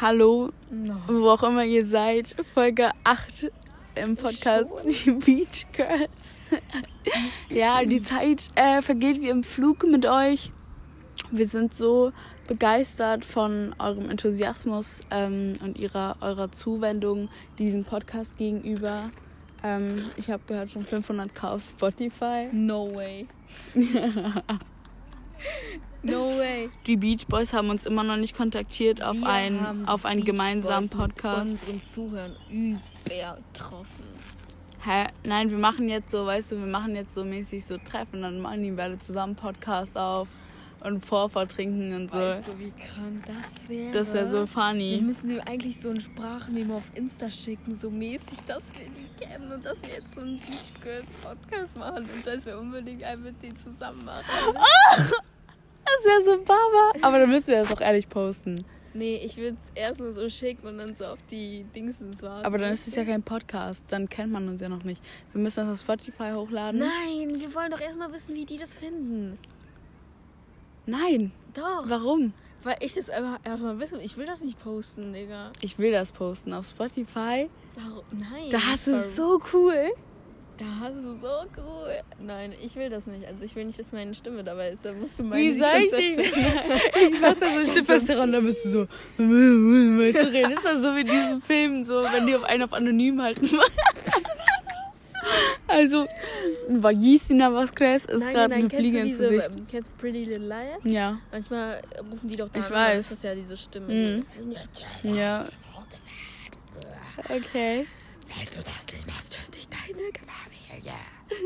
Hallo, wo auch immer ihr seid. Folge 8 im Podcast Die Beach Girls. ja, die Zeit äh, vergeht wie im Flug mit euch. Wir sind so begeistert von eurem Enthusiasmus ähm, und ihrer, eurer Zuwendung diesem Podcast gegenüber. Ähm, ich habe gehört, schon 500k auf Spotify. No way. no way. Die Beach Boys haben uns immer noch nicht kontaktiert auf Wir einen, auf einen Beach gemeinsamen Boys mit Podcast. Unseren Zuhörern übertroffen. Hä? Nein, wir machen jetzt so, weißt du, wir machen jetzt so mäßig so Treffen, dann machen die beide zusammen Podcast auf und Vorfahrt trinken und so. Weißt du, wie krank das wäre? das wäre so Wir funny. müssen dir eigentlich so ein Sprachmemo auf Insta schicken, so mäßig, dass wir die kennen und dass wir jetzt so einen Beach Girls Podcast machen und dass wir unbedingt einen mit denen zusammen machen. Das wäre so Baba. Aber dann müssen wir das auch ehrlich posten. Nee, ich würde es erst mal so schicken und dann so auf die Dingsens warten. Aber dann ist es ja kein Podcast, dann kennt man uns ja noch nicht. Wir müssen das auf Spotify hochladen. Nein, wir wollen doch erstmal wissen, wie die das finden. Nein. Doch. Warum? Weil ich das einfach erstmal wissen. Ich will das nicht posten, Digga. Ich will das posten auf Spotify. Warum? Nein. Da hast du Warum? es so cool. Da hast du so cool. Nein, ich will das nicht. Also ich will nicht, dass meine Stimme dabei ist. Da musst du meine Wie soll ich? Konzepte- Ich mach da so einen Stimmverzerrer und dann bist du so, weißt du, reden. Ist das so wie in diesem Film, so, wenn die auf einen auf anonym halten. Also, Vagisina Vasquez ist gerade eine Fliege ins Gesicht. kennst Pretty Little Liars? Ja. Manchmal rufen die doch da Ich weiß. dann ist das ja diese Stimme. Mhm. Ja. Okay. Wenn du das nicht machst, töte ich deine Familie.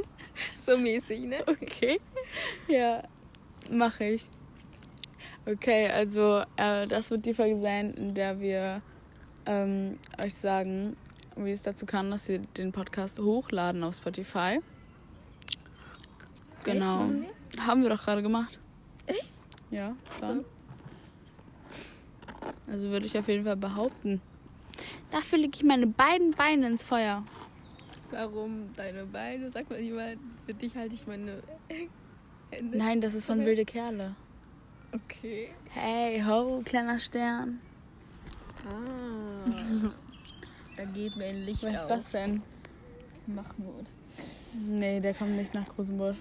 so mäßig, ne? Okay. Ja, mache ich. Okay, also äh, das wird die Folge sein, in der wir ähm, euch sagen, wie es dazu kann, dass wir den Podcast hochladen auf Spotify. Genau. machen Haben wir doch gerade gemacht. Echt? Ja, schon. Also würde ich auf jeden Fall behaupten. Dafür lege ich meine beiden Beine ins Feuer. Warum deine Beine? Sag mal jemand, für dich halte ich meine Hände. Nein, das ist von Okay. Wilde Kerle. Okay. Hey, ho, kleiner Stern. Ah. da geht mir ein Licht Was ist das denn? Mahmoud. Nee, der kommt nicht nach Rosenbusch.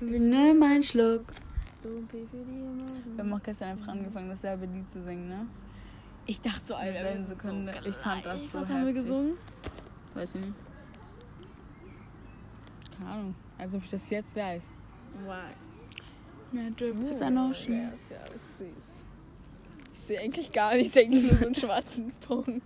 Nimm einen Schluck. Wir haben auch gestern einfach angefangen, dasselbe Lied zu singen, ne? Ich dachte so, Alter, Sekunde. So Ich fand das so Was haben wir heftig. gesungen? Weiß ich nicht. Keine Ahnung. Als ob ich das jetzt weiß. Wow. Mehr Drip is an ocean. Ja, ist ja süß. Ich sehe eigentlich gar nicht, ich sehe eigentlich nur so einen schwarzen Punkt.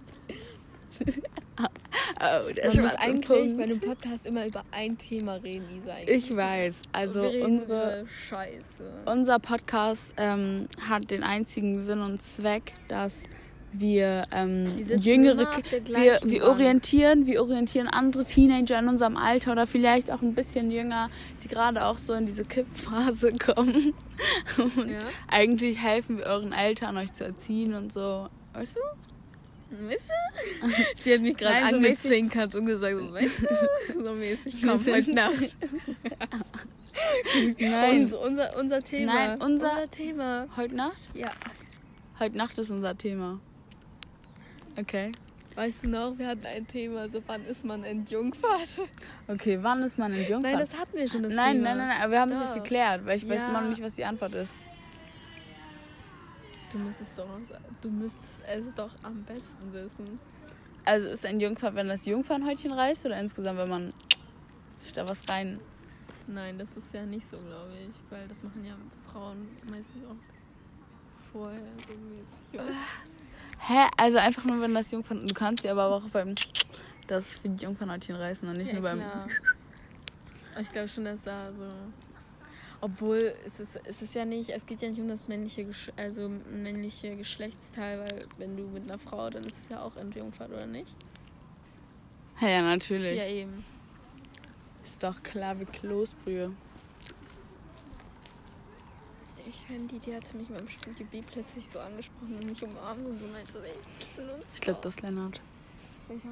Oh, der Man muss eigentlich Punkt. bei einem Podcast immer über ein Thema reden, Isa. eigentlich. Ich weiß. Also unsere, Scheiße. unser Podcast ähm, hat den einzigen Sinn und Zweck, dass wir ähm, jüngere wir, wir orientieren, wir orientieren andere Teenager in unserem Alter oder vielleicht auch ein bisschen jünger, die gerade auch so in diese Kippphase kommen. Und Ja. eigentlich helfen wir euren Eltern, euch zu erziehen und so. Weißt du? Weißt du? Sie hat mich gerade so angezwinkert und gesagt, so, weißt du? So mäßig, komm, heute Nacht. Nein. Unser, unser, unser Thema. Nein, unser- unser Thema. Heute Nacht? Ja. Heute Nacht ist unser Thema. Okay. Weißt du noch, wir hatten ein Thema, so wann ist man entjungfert? Okay, wann ist man in Jungfern? Nein, das hatten wir schon, das nein, Thema. nein, nein, nein, aber wir haben es nicht Doch. geklärt, weil ich weiß Ja. immer noch nicht, was die Antwort ist. Du müsstest doch, du müsstest es doch am besten wissen. Also ist ein Jungfern, wenn das Jungfernhäutchen reißt oder insgesamt, wenn man sich da was rein. Nein, das ist ja nicht so, glaube ich, weil das machen ja Frauen meistens auch vorher was. Hä? Also einfach nur, wenn das Jungfern. Du kannst ja aber auch beim. Das für die Jungfernhäutchen reißen und nicht Ja, nur beim. klar. Ich glaube schon, dass da so. Obwohl, es ist, es ist ja nicht, es geht ja nicht um das männliche, Gesch also männliche Geschlechtsteil, weil wenn du mit einer Frau, dann ist es ja auch Entjungfert, oder nicht? Ja, ja, natürlich. Ja, eben. Ist doch klar wie Kloßbrühe. Ich finde, die, die hat mich beim Studio B plötzlich so angesprochen und mich umarmt und so, ey, ich bin uns. Ich glaube, das ist Lennart. Welcher?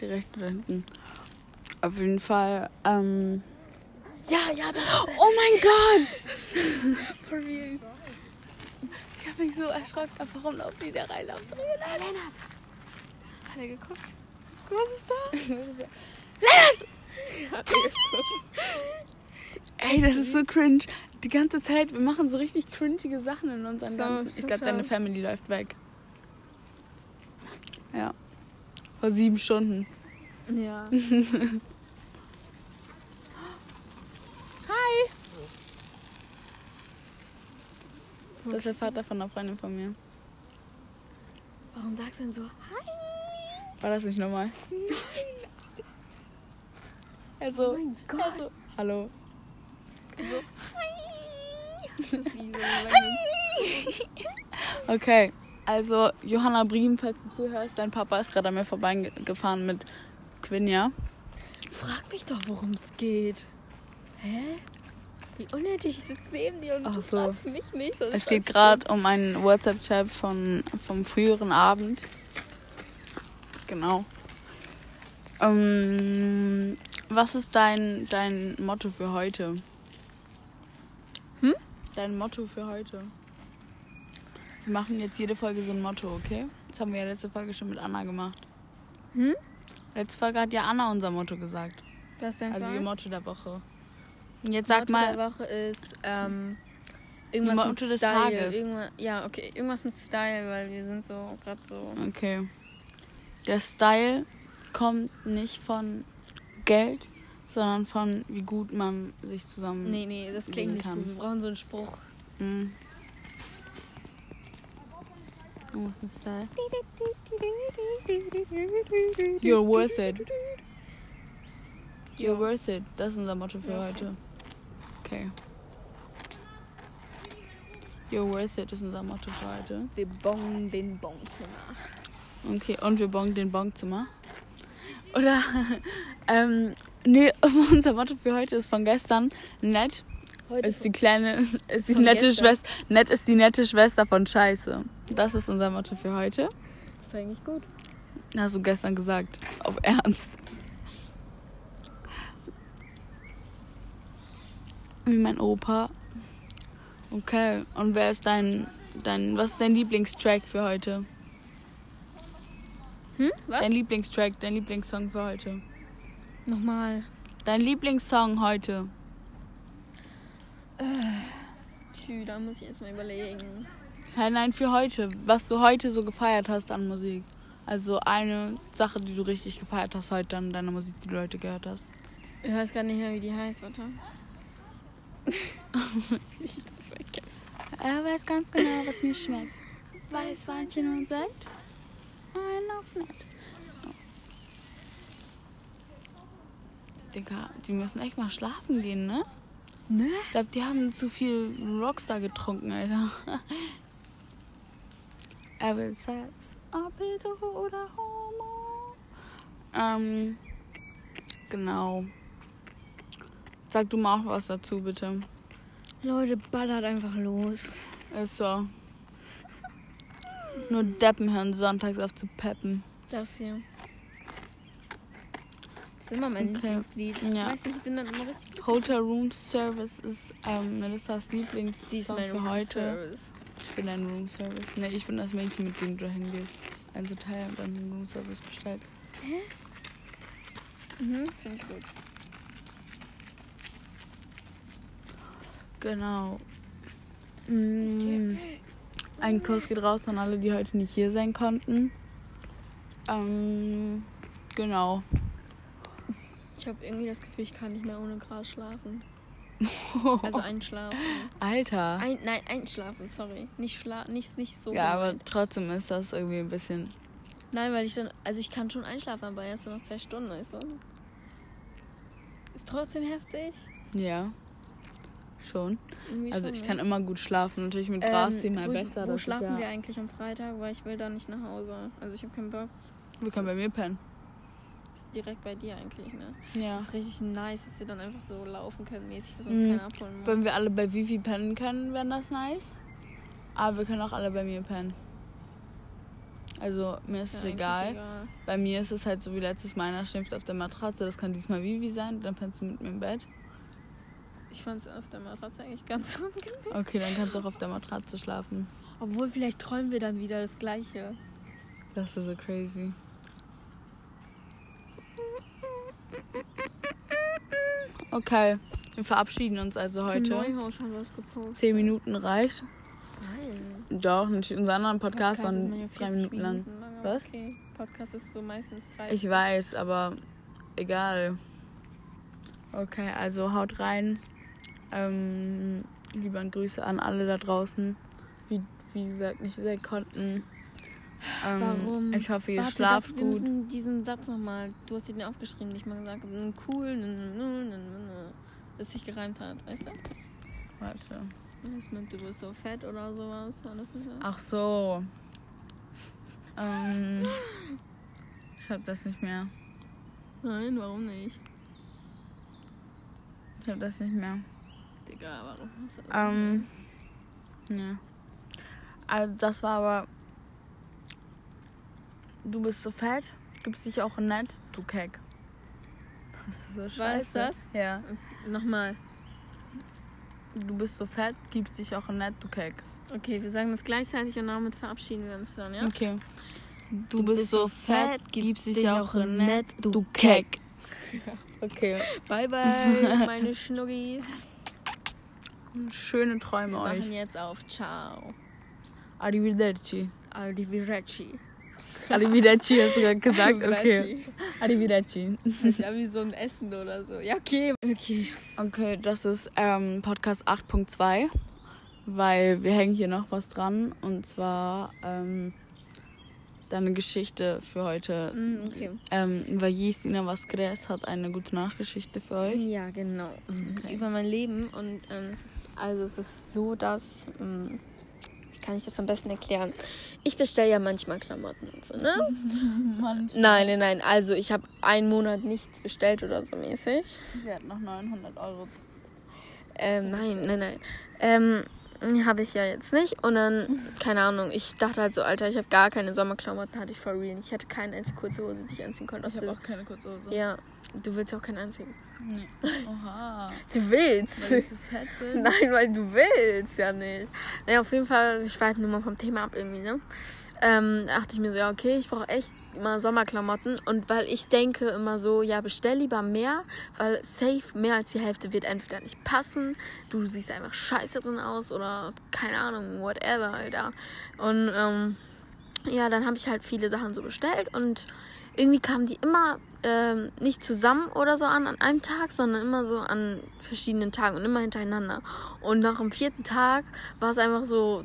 Die rechte da hinten. Auf jeden Fall. Ähm, Ja, ja, das oh mein Gott! for real. Ich habe mich so erschrocken. Warum laufen die da rein? Laufen so, Lennart. Hat er geguckt? Was ist da? Ist Lennart! Ey, das ist so cringe. Die ganze Zeit, wir machen so richtig cringige Sachen in unserem So, ganzen. Ich glaube, deine. Family läuft weg. Ja. Vor sieben Stunden. Ja. Hi! Das ist der Vater von einer Freundin von mir. Warum sagst du denn so? Hi. War das nicht normal? Also, Oh mein Gott. also, hallo. So. Das ist wie so lange- Okay, also Johanna Briem, falls du zuhörst, dein Papa ist gerade an mir vorbeigefahren mit Quinja. Frag mich doch, worum es geht. Hä? Wie unnötig, ich sitze neben dir und Ach du so. fragst mich nicht. Es geht gerade um einen WhatsApp-Chat von vom früheren Abend. Genau. Ähm, was ist dein, dein Motto für heute? Hm? Dein Motto für heute. Wir machen jetzt jede Folge so ein Motto, okay? Das haben wir ja letzte Folge schon mit Anna gemacht. Hm? Letzte Folge hat ja Anna unser Motto gesagt. Was denn Also ihr? Motto der Woche. Und jetzt sag Motto mal, der Woche ist ähm, irgendwas Motto mit des Style. Tages. Irgendwas, ja, okay, irgendwas mit Style, weil wir sind so gerade so. Okay. Der Style kommt nicht von Geld, sondern von wie gut man sich zusammen. Nee, nee, das klingt nicht kann. gut. Wir brauchen so einen Spruch. Mm. Oh, ist ein Style? You're worth it. You're worth it. Das ist unser Motto für heute. Okay. You're worth it ist unser Motto für heute. Wir bongen den Bonzimmer. Okay, und wir bongen den Bonzimmer. Oder, ähm, nee, unser Motto für heute ist von gestern. Nett Heute ist die kleine, ist die nette gestern? Schwester. Nett ist die nette Schwester von Scheiße. Das ist unser Motto für heute. ist eigentlich gut. Hast du gestern gesagt. Auf Ernst. Wie mein Opa. Okay. Und wer ist dein, dein, was ist dein Lieblingstrack für heute? Hm? Was? Dein Lieblingstrack, dein Lieblingssong für heute. Nochmal. Dein Lieblingssong heute. Tschü, da muss ich jetzt mal überlegen. Hä, nein, für heute. Was du heute so gefeiert hast an Musik. Also eine Sache, die du richtig gefeiert hast heute an deiner Musik, die du heute gehört hast. Ich weiß gar nicht mehr, wie die heißt, warte. ich das vergessen. Er weiß ganz genau, was mir schmeckt. Weißweinchen und Sekt. Ein auf nett. Digga, die müssen echt mal schlafen gehen, ne? Ne? Ich glaube, die haben zu viel Rockstar getrunken, Alter. Er will Sex. Ob hetero oder homo. Ähm, genau. Sag du mal auch was dazu, bitte. Leute, ballert einfach los. Ist so. Nur Deppen hören sonntags auf zu peppen. Das hier. Das ist immer mein Okay. Lieblingslied. Ich Ja. weiß nicht, ich bin dann immer richtig Hotel Room Service ist ähm, Melissas Lieblingssong für heute. Service. Ich bin ein Room Service. Ne, ich bin das Mädchen, mit dem du da hingehst. Ein Hotel und dann einen Room Service bestellt. Mhm, finde ich gut. Genau. Mm, ein Kuss geht raus an alle, die heute nicht hier sein konnten. Ähm, genau. Ich habe irgendwie das Gefühl, ich kann nicht mehr ohne Gras schlafen. Also einschlafen. Alter. Ein, nein, einschlafen, sorry. Nicht schla nicht, nicht so. ja, aber gemeint. trotzdem ist das irgendwie ein bisschen. Nein, weil ich dann. Also ich kann schon einschlafen, aber erst so nach zwei Stunden, weißt du? Ist trotzdem heftig. Ja. Schon. Irgendwie Also schon, ich ne? kann immer gut schlafen. Natürlich mit Gras Ähm, ziehen mal wo, besser. Wo schlafen ja, wir eigentlich am Freitag? Weil ich will da nicht nach Hause. Also ich habe keinen Bock. Wir können bei mir pennen. Ist direkt bei dir eigentlich, ne? Ja. Das ist richtig nice, dass wir dann einfach so laufen können mäßig, dass uns Mhm. keiner abholen muss. Wenn wir alle bei Vivi pennen können, wäre das nice. Aber wir können auch alle bei mir pennen. Also mir ist ja es eigentlich egal. Bei mir ist es halt so wie letztes Mal, einer schläft auf der Matratze. Das kann diesmal Vivi sein. Dann pennst du mit mir im Bett. Ich fand es auf der Matratze eigentlich ganz unangenehm. Okay, dann kannst du auch auf der Matratze schlafen. Obwohl, vielleicht träumen wir dann wieder das Gleiche. Das ist so crazy. Okay, wir verabschieden uns also heute. Neuhaus haben was gepostet. Zehn Minuten reicht. Nein. Doch, in unserem anderen Podcast Podcast waren drei 40 Minuten lang. aber Was? Okay. Podcast ist so meistens 30. Ich weiß, aber egal. Okay, also haut rein. Ähm, liebe Grüße an alle da draußen, wie, wie gesagt, nicht sehr konnten. Ähm, Warum? Ich hoffe, ihr Warte, schlaft das, wir gut. müssen diesen Satz nochmal. Du hast ihn aufgeschrieben, nicht mal gesagt. habe. Cool, n- n- n- n- n- das sich gereimt hat, weißt du? Warte. Was mit du bist so fett oder sowas? Das? Ach so. Ähm, ich hab das nicht mehr. Nein, warum nicht? Ich hab das nicht mehr. Digga, warum hast du das? Ähm, ja. Also das war aber. Du bist so fett, gibst dich auch nett, du Keck. Das ist so scheiße. War das das? Ja. Nochmal. Du bist so fett, gibst dich auch nett, du Keck. Okay, wir sagen das gleichzeitig und damit verabschieden wir uns dann, ja? Okay. Du, bist so fett, gibst dich auch nett, du Keck. Okay. Bye, bye, meine Schnuggis. Schöne Träume Wir euch. machen jetzt auf. Ciao. Arrivederci. Arrivederci. Arrivederci hast du gerade gesagt? Okay. Arrivederci. Das ist ja wie so ein Essen oder so. Ja, okay. Okay. Okay, das ist ähm, Podcast 8.2, weil wir hängen hier noch was dran und zwar ähm, deine Geschichte für heute. Mm, okay. Ähm, weil Jesina Vasquez hat eine gute Nachgeschichte für euch. Ja, genau. Okay. Über mein Leben. Und ähm, es ist, also es ist so, dass. Ähm, kann ich das am besten erklären? Ich bestelle ja manchmal Klamotten und so, ne? Mann, Nein, nein, nein. Also ich habe einen Monat nichts bestellt oder so mäßig. sie hat noch 900 Euro. Ähm, nein, nein, nein. Ähm, habe ich ja jetzt nicht. Und dann, keine Ahnung, ich dachte halt so, Alter, ich habe gar keine Sommerklamotten, hatte ich for real. Ich hatte keine einzige kurze Hose, die ich anziehen konnte. Ich habe auch keine kurze Hose. ja, du willst auch keine anziehen. Nee. Oha. Du willst. Weil ich so fett bin. Nein, weil du willst ja nicht. Naja, auf jeden Fall, ich schweife nur mal vom Thema ab irgendwie, ne? Ähm, dachte ich mir so, ja, okay, ich brauche echt immer Sommerklamotten. Und weil ich denke immer so, ja, bestell lieber mehr, weil safe mehr als die Hälfte wird entweder nicht passen, du siehst einfach scheiße drin aus oder keine Ahnung, whatever, Alter. Und ähm, ja, dann habe ich halt viele Sachen so bestellt und irgendwie kamen die immer ähm, nicht zusammen oder so an, an einem Tag, sondern immer so an verschiedenen Tagen und immer hintereinander. Und nach dem vierten Tag war es einfach so,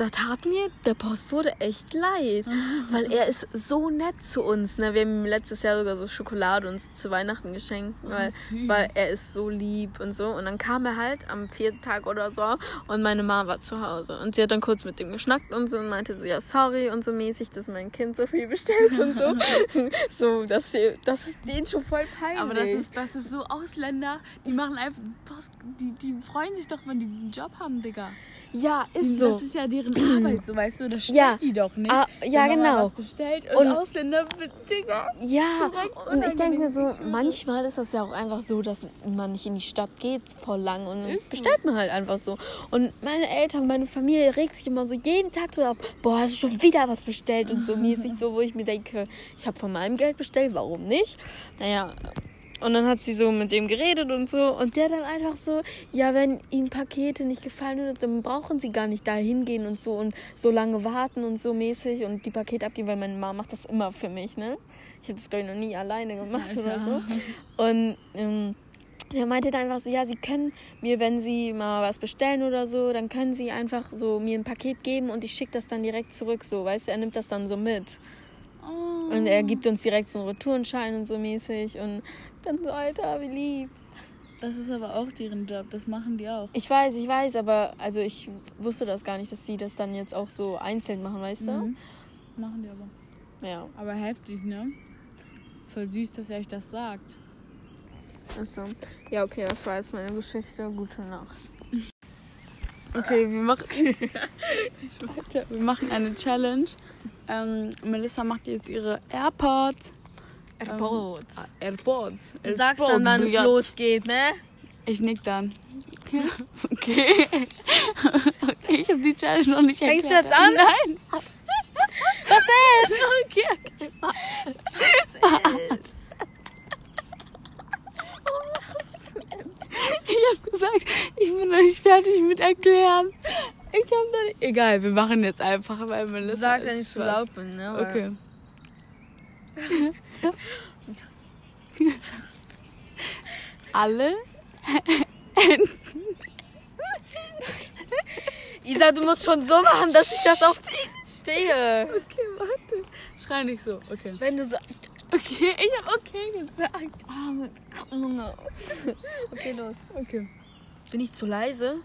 da tat mir der Postbote echt leid, weil er ist so nett zu uns. Ne? Wir haben ihm letztes Jahr sogar so Schokolade uns zu Weihnachten geschenkt, weil, süß. weil er ist so lieb und so. Und dann kam er halt am vierten Tag oder so und meine Mama war zu Hause. Und sie hat dann kurz mit dem geschnackt und so und meinte so, ja, sorry und so mäßig, dass mein Kind so viel bestellt und so. so, das, das ist denen schon voll peinlich. Aber das ist, das ist so Ausländer, die machen einfach, Post, die, die freuen sich doch, wenn die einen Job haben, Digga. ja, Die- ist so. Das ist ja deren Arbeit, so weißt du, das stört Ja. die doch nicht. Ah, ja, wenn genau. Was bestellt und, Und- Ausländer, Digga. Ja, und ich denke mir so, manchmal ist das ja auch einfach so, dass man nicht in die Stadt geht voll lang und Ist bestellt man halt einfach so. Und meine Eltern, meine Familie regt sich immer so jeden Tag drüber ab, boah, hast du schon wieder was bestellt und so mäßig so, wo ich mir denke, ich habe von meinem Geld bestellt, warum nicht? Naja, und dann hat sie so mit dem geredet und so. Und der dann einfach so, ja, wenn ihnen Pakete nicht gefallen oder dann brauchen sie gar nicht da hingehen und so und so lange warten und so mäßig und die Pakete abgeben, weil meine Mama macht das immer für mich, ne? Ich habe das, glaube ich, noch nie alleine gemacht oder Alter. so. Und ähm, er meinte dann einfach so, ja, sie können mir, wenn sie mal was bestellen oder so, dann können sie einfach so mir ein Paket geben und ich schicke das dann direkt zurück, so, weißt du, er nimmt das dann so mit. Oh. Und er gibt uns direkt so einen Retourenschein und so mäßig und dann so, Alter, wie lieb. Das ist aber auch deren Job, das machen die auch. Ich weiß, ich weiß, aber also ich wusste das gar nicht, dass sie das dann jetzt auch so einzeln machen, weißt du? Mhm. Machen die aber. Ja, Aber heftig, ne? Voll süß, dass er euch das sagt. also. Ja, okay, das war jetzt meine Geschichte. Gute Nacht. Okay, wir machen, wir machen eine Challenge. Ähm, Melissa macht jetzt ihre AirPods. AirPods. Ah, AirPods. Du sagst dann, wann es losgeht, ne? Ich nick dann. Okay. Ich habe die Challenge noch nicht Fängst du erklärt. jetzt an? Nein. Was ist? Okay, okay. warte. Ich habe gesagt, ich bin noch nicht fertig mit erklären. Ich habe noch nicht... Egal, wir machen jetzt einfach, weil Du Melissa... sagst ja nicht zu laut bin, ne? Weil- Okay. Alle Isa, du musst schon so machen, dass ich das auch stehe. Okay, warte. Schrei nicht so. Okay. Wenn du so. Okay, ich habe okay gesagt. Ah, Junge. Okay, los. Okay. Bin ich zu leise?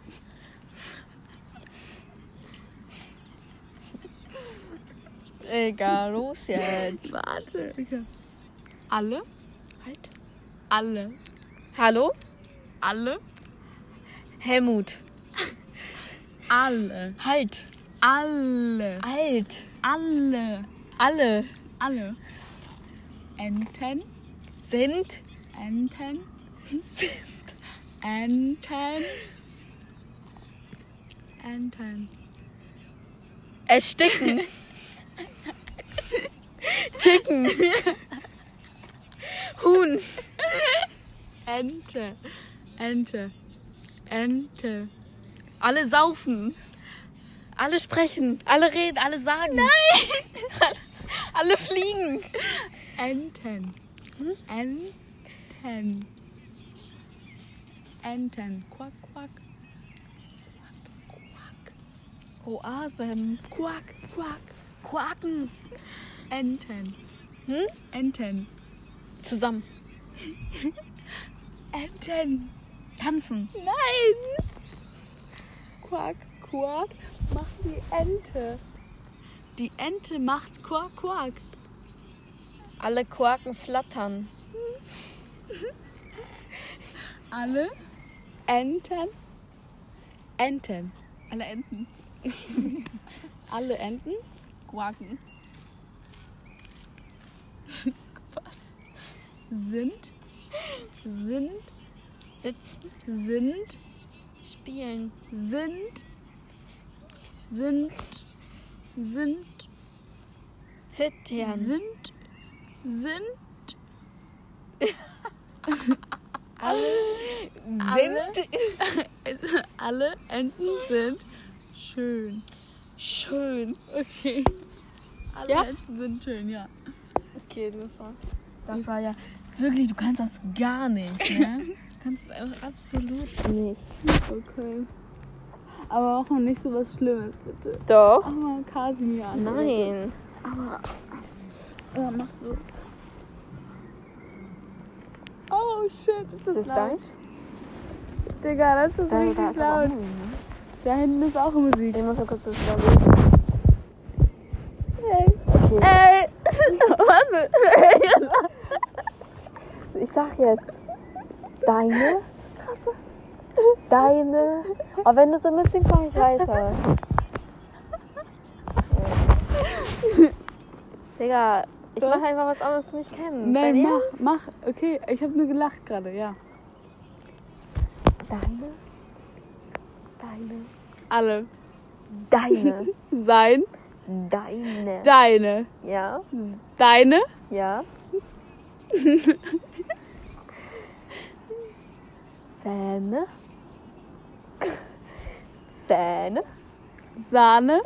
Egal, los jetzt. Warte. Okay. Alle? Halt. Alle. Hallo? Alle? Helmut. Alle. Halt. Alle. Alt. Alle. Alle. Alle. Enten. Sind. Enten. Enten. Enten. Ersticken. Chicken. Huhn. Ente. Ente. Ente. Alle saufen. Alle sprechen. Alle reden. Alle sagen. Nein. Alle fliegen. Enten. Enten. Enten. Quack, quack. Quack. Oasen. Quack, quack. Quaken. Enten. Hm? Enten. Zusammen. Enten. Tanzen. Nein! Quack, quack, macht die Ente. Die Ente macht quack, quack. Alle Quaken flattern. Alle Enten. Enten. Alle Enten. Alle Enten Quaken. Sind, sind, Sitzen. sind, Spielen. sind, sind, sind, Zittern. sind, sind. Alle Sind. Alle Enten sind schön. Schön. Okay. Alle Ja? Enten sind schön, ja. Das war. Das war ja. Wirklich, du kannst das gar nicht, ne? Du kannst es einfach absolut nicht. Okay. Aber mach mal nicht so was Schlimmes, bitte. Doch. Mach mal Kasimir an. Nein. Aber. Oh, mach so. Oh shit, ist das, Das ist laut? Digga, das ist Da, richtig da aber laut. auch Da hinten ist auch Musik. Ich muss mal kurz das überlegen. Hey. Okay. Ey! Was? Ich sag jetzt. Deine. Deine. Aber wenn du so mitsingst, mach ich weiter. Digga, ich mach einfach was anderes, was du nicht kennst. Nein, mach, Ernst? mach. Okay, ich habe nur gelacht gerade, ja. Deine. Deine. Alle. Deine. Sein. Deine. Deine. Ja. Deine. Ja. Zähne. Zähne. Sahne.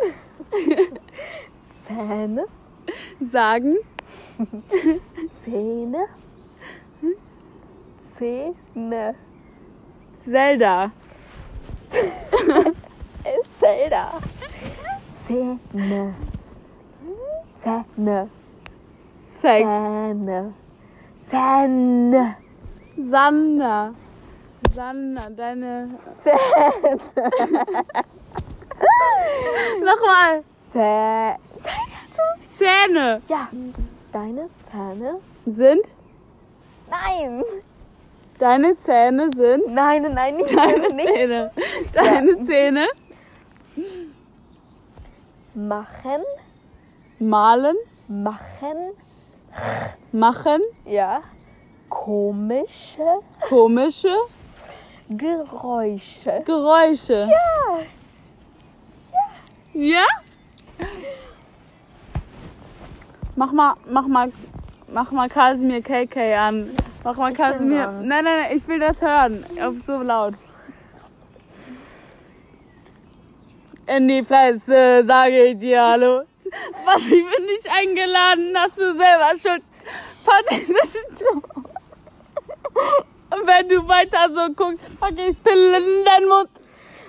Zähne. Sagen. Zähne. Zähne. Zelda. Zelda. Zähne. Zähne. Sex. Zähne. Zähne. Sander. Sander, deine. Nochmal. Zähne. Zähne Ja. Deine Zähne? sind. Nein. Deine Zähne sind. Nein, nein, nicht. Deine. Zähne. Deine Zähne. Machen. Malen. Machen. Machen. Ja. Komische Komische Geräusche. Geräusche. Ja? Mach mal, mach mal, mach mal Kasimir KK an. Mach mal Kasimir. dran. Nein, nein, nein, ich will das hören. Auf so laut. In die Fresse, sage ich dir Hallo. Was, ich bin nicht eingeladen, hast du selber so. Und wenn du weiter so guckst, pack ich Pillen in deinen Mund.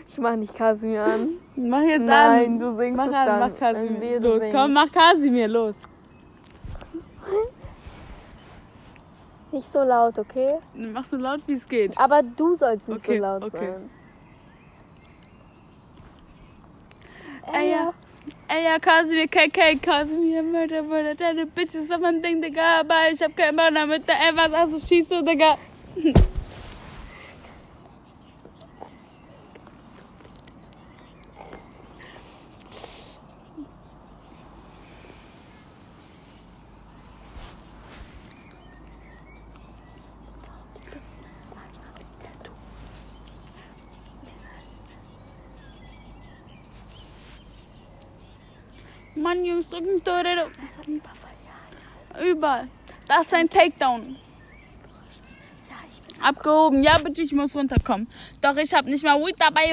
Ich mach nicht Kasimir an. Mach jetzt Nein, an. du singst mach es an, dann. mach Kasimir. Los, singst. komm, mach Kasimir, los. Nicht so laut, okay? Mach so laut, wie es geht. Aber du sollst nicht Okay, so laut okay. sein. Ja. Ey, ja, Kasimir, KK, Kasimir, Mörder, Mörder, deine Bitches auf meinem Ding, Digga, aber ich hab keinen Bock damit, da ey, was du, schießt du, Digga. Mann, Jungs, drücken Torero. Überall. Das ist ein Takedown. Abgehoben. Ja, bitte, ich muss runterkommen. Doch ich hab nicht mal Weed dabei.